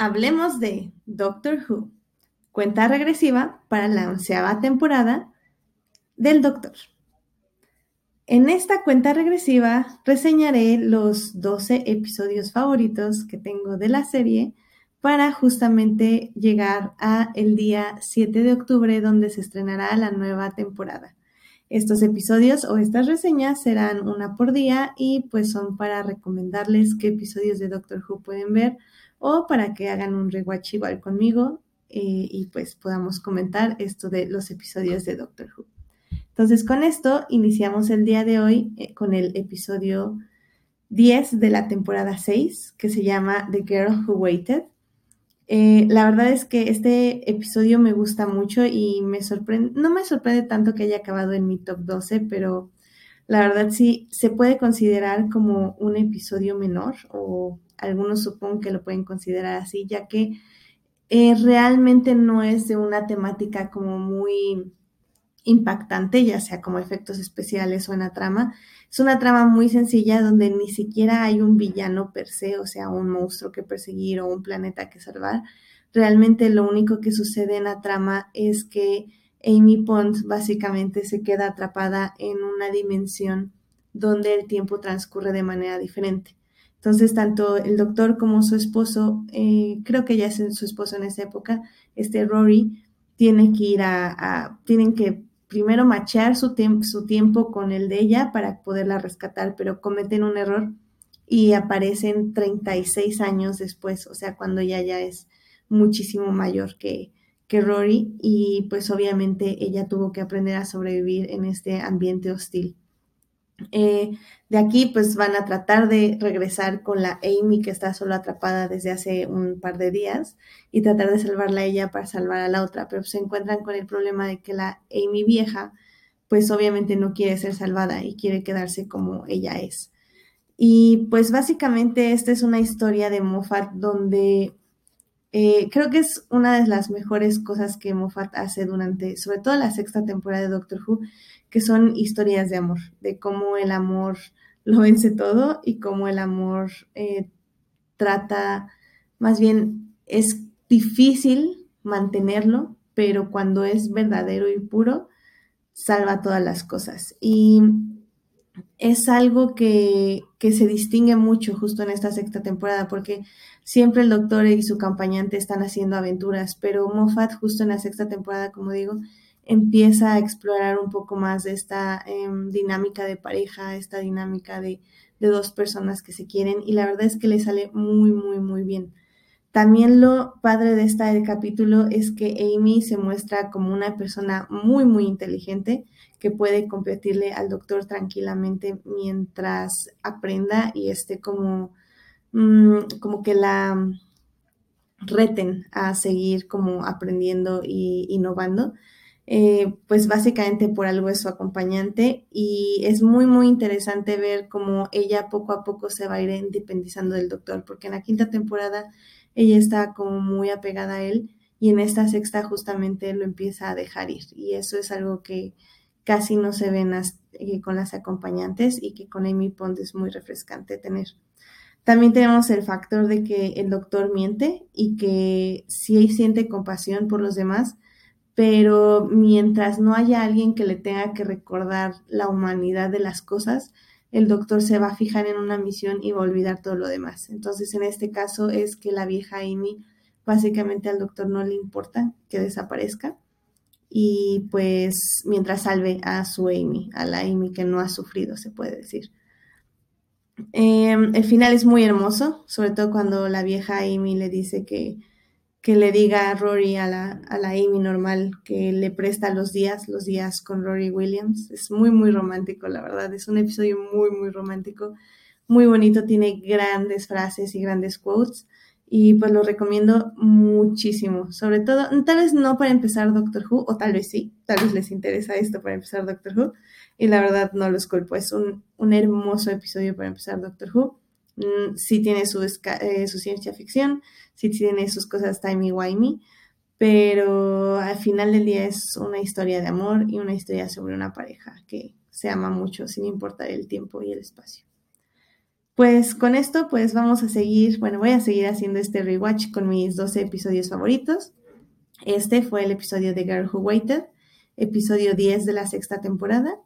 hablemos de Doctor Who, cuenta regresiva para la onceava temporada del Doctor. En esta cuenta regresiva reseñaré los 12 episodios favoritos que tengo de la serie para justamente llegar a el día 7 de octubre donde se estrenará la nueva temporada. Estos episodios o estas reseñas serán una por día y pues son para recomendarles qué episodios de Doctor Who pueden ver o para que hagan un rewatch igual conmigo eh, y pues podamos comentar esto de los episodios de Doctor Who. Entonces, con esto iniciamos el día de hoy eh, con el episodio 10 de la temporada 6, que se llama The Girl Who Waited. Eh, la verdad es que este episodio me gusta mucho y me sorprende, no me sorprende tanto que haya acabado en mi top 12, pero la verdad sí se puede considerar como un episodio menor o algunos supongo que lo pueden considerar así, ya que eh, realmente no es de una temática como muy impactante, ya sea como efectos especiales o en la trama. Es una trama muy sencilla donde ni siquiera hay un villano per se, o sea, un monstruo que perseguir o un planeta que salvar. Realmente lo único que sucede en la trama es que Amy Pond básicamente se queda atrapada en una dimensión donde el tiempo transcurre de manera diferente. Entonces, tanto el doctor como su esposo, eh, creo que ya es su esposo en esa época, este Rory, tiene que ir a, tienen que primero machear su, su tiempo con el de ella para poderla rescatar, pero cometen un error y aparecen 36 años después, o sea, cuando ella ya es muchísimo mayor que, que Rory y pues obviamente ella tuvo que aprender a sobrevivir en este ambiente hostil. Eh, de aquí pues van a tratar de regresar con la Amy que está solo atrapada desde hace un par de días y tratar de salvarla a ella para salvar a la otra, pero se encuentran con el problema de que la Amy vieja pues obviamente no quiere ser salvada y quiere quedarse como ella es. Y pues básicamente esta es una historia de Moffat donde eh, creo que es una de las mejores cosas que Moffat hace durante, sobre todo la sexta temporada de Doctor Who, que son historias de amor, de cómo el amor lo vence todo y cómo el amor eh, trata, más bien es difícil mantenerlo, pero cuando es verdadero y puro, salva todas las cosas. Y es algo que, que, se distingue mucho justo en esta sexta temporada, porque siempre el doctor y su acompañante están haciendo aventuras, pero Moffat justo en la sexta temporada, como digo, empieza a explorar un poco más esta em, dinámica de pareja, esta dinámica de, de, dos personas que se quieren y la verdad es que le sale muy, muy, muy bien. También lo padre de este capítulo es que Amy se muestra como una persona muy, muy inteligente que puede competirle al doctor tranquilamente mientras aprenda y esté como, mm, como que la reten a seguir como aprendiendo e innovando. Eh, pues básicamente por algo es su acompañante y es muy muy interesante ver cómo ella poco a poco se va a ir independizando del doctor, porque en la quinta temporada ella está como muy apegada a él y en esta sexta justamente lo empieza a dejar ir y eso es algo que casi no se ven eh, con las acompañantes y que con Amy Pond es muy refrescante tener. También tenemos el factor de que el doctor miente y que si siente compasión por los demás, pero mientras no haya alguien que le tenga que recordar la humanidad de las cosas, el doctor se va a fijar en una misión y va a olvidar todo lo demás. Entonces, en este caso es que la vieja Amy, básicamente al doctor no le importa que desaparezca y pues mientras salve a su Amy, a la Amy que no ha sufrido, se puede decir. Em, el final es muy hermoso, sobre todo cuando la vieja Amy le dice que que le diga a Rory a la, a la Amy normal que le presta los días, los días con Rory Williams. Es muy, muy romántico, la verdad. Es un episodio muy, muy romántico, muy bonito, tiene grandes frases y grandes quotes. Y pues lo recomiendo muchísimo. Sobre todo, tal vez no para empezar Doctor Who, o tal vez sí, tal vez les interesa esto para empezar Doctor Who. Y la verdad no los culpo, es un, un hermoso episodio para empezar Doctor Who. Mm, sí tiene su, eh, su ciencia ficción, sí tiene sus cosas timey-wimey, pero al final del día es una historia de amor y una historia sobre una pareja que se ama mucho sin importar el tiempo y el espacio. pues con esto pues vamos a seguir, bueno, voy a seguir haciendo este rewatch con mis 12 episodios favoritos. Este fue el episodio de Girl Who Waited, episodio 10 de la sexta temporada.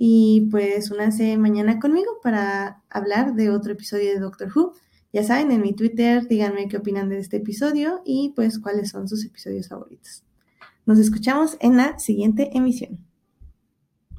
Y pues únanse mañana conmigo para hablar de otro episodio de Doctor Who. Ya saben, en mi Twitter díganme qué opinan de este episodio y pues cuáles son sus episodios favoritos. Nos escuchamos en la siguiente emisión.